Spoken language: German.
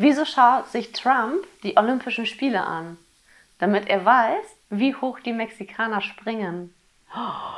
Wieso schaut sich Trump die Olympischen Spiele an? Damit er weiß, wie hoch die Mexikaner springen. Oh.